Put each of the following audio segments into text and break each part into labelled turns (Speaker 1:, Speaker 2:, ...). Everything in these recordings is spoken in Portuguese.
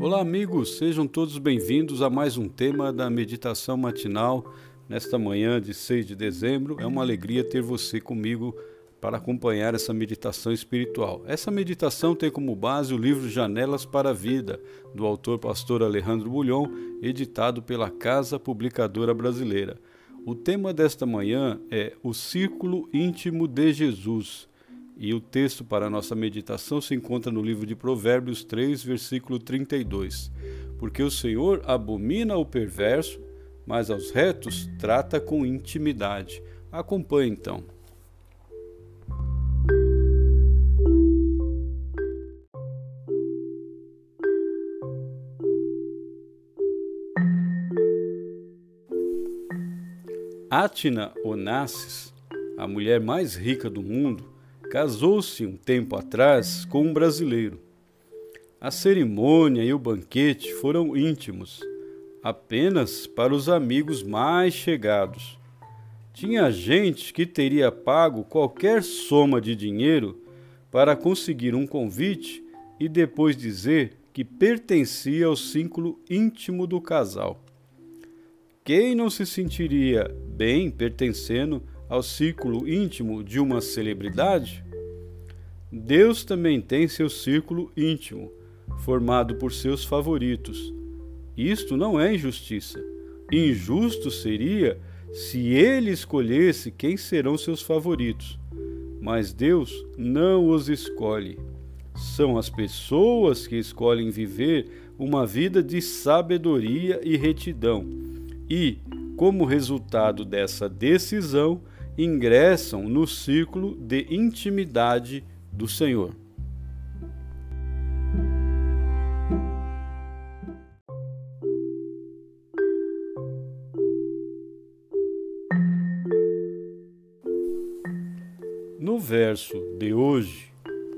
Speaker 1: Olá, amigos, sejam todos bem-vindos a mais um tema da meditação matinal nesta manhã de 6 de dezembro. É uma alegria ter você comigo para acompanhar essa meditação espiritual. Essa meditação tem como base o livro Janelas para a Vida, do autor pastor Alejandro Bulhon, editado pela Casa Publicadora Brasileira. O tema desta manhã é o círculo íntimo de Jesus. E o texto para a nossa meditação se encontra no livro de Provérbios 3, versículo 32. Porque o Senhor abomina o perverso, mas aos retos trata com intimidade. Acompanhe então. Atina Onassis, a mulher mais rica do mundo, casou-se um tempo atrás com um brasileiro. A cerimônia e o banquete foram íntimos, apenas para os amigos mais chegados. Tinha gente que teria pago qualquer soma de dinheiro para conseguir um convite e depois dizer que pertencia ao círculo íntimo do casal. Quem não se sentiria bem pertencendo ao círculo íntimo de uma celebridade? Deus também tem seu círculo íntimo, formado por seus favoritos. Isto não é injustiça. Injusto seria se ele escolhesse quem serão seus favoritos. Mas Deus não os escolhe. São as pessoas que escolhem viver uma vida de sabedoria e retidão e, como resultado dessa decisão, ingressam no círculo de intimidade do Senhor. No verso de hoje,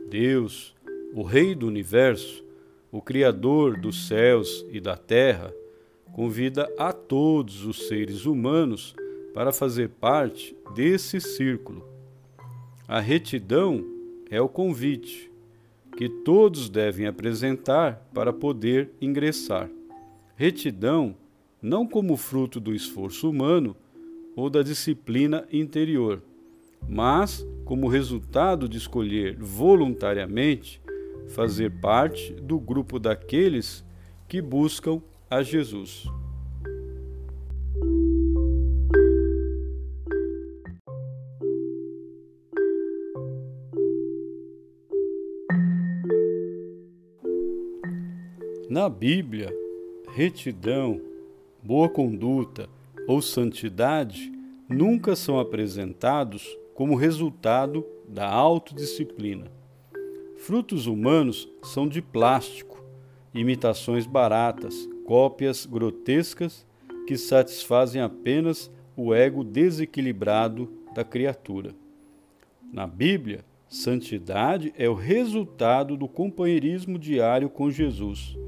Speaker 1: Deus, o Rei do universo, o Criador dos céus e da terra, convida a todos os seres humanos para fazer parte desse círculo. A retidão é o convite que todos devem apresentar para poder ingressar. Retidão não como fruto do esforço humano ou da disciplina interior, mas como resultado de escolher voluntariamente fazer parte do grupo daqueles que buscam a Jesus. Na Bíblia, retidão, boa conduta ou santidade nunca são apresentados como resultado da autodisciplina. Frutos humanos são de plástico, imitações baratas, cópias grotescas que satisfazem apenas o ego desequilibrado da criatura. Na Bíblia, santidade é o resultado do companheirismo diário com Jesus.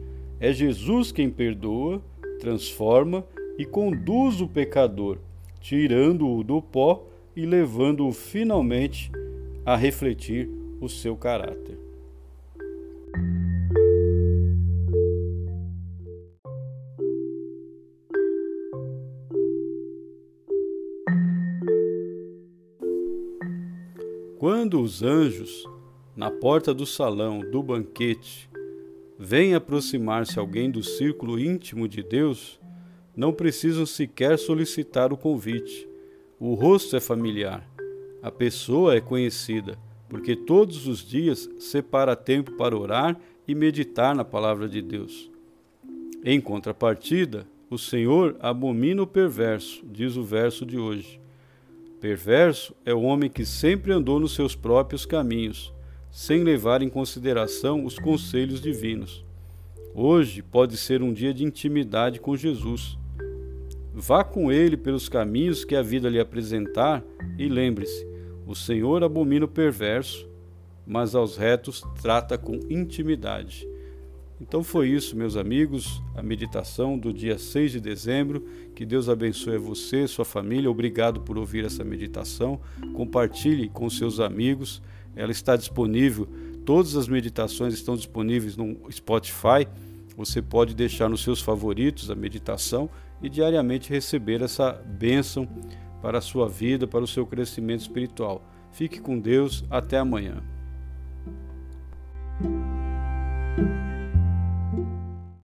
Speaker 1: É Jesus quem perdoa, transforma e conduz o pecador, tirando-o do pó e levando-o finalmente a refletir o seu caráter. Quando os anjos, na porta do salão do banquete, veem aproximar-se alguém do círculo íntimo de Deus, não precisam sequer solicitar o convite. O rosto é familiar, a pessoa é conhecida, porque todos os dias separa tempo para orar e meditar na palavra de Deus. Em contrapartida, o Senhor abomina o perverso, diz o verso de hoje. Perverso é o homem que sempre andou nos seus próprios caminhos, sem levar em consideração os conselhos divinos. Hoje pode ser um dia de intimidade com Jesus. Vá com ele pelos caminhos que a vida lhe apresentar e lembre-se: o Senhor abomina o perverso, mas aos retos trata com intimidade. Então foi isso, meus amigos, a meditação do dia 6 de dezembro. Que Deus abençoe você, sua família. Obrigado por ouvir essa meditação. Compartilhe com seus amigos. Ela está disponível, todas as meditações estão disponíveis no Spotify. Você pode deixar nos seus favoritos a meditação e diariamente receber essa bênção para a sua vida, para o seu crescimento espiritual. Fique com Deus, até amanhã.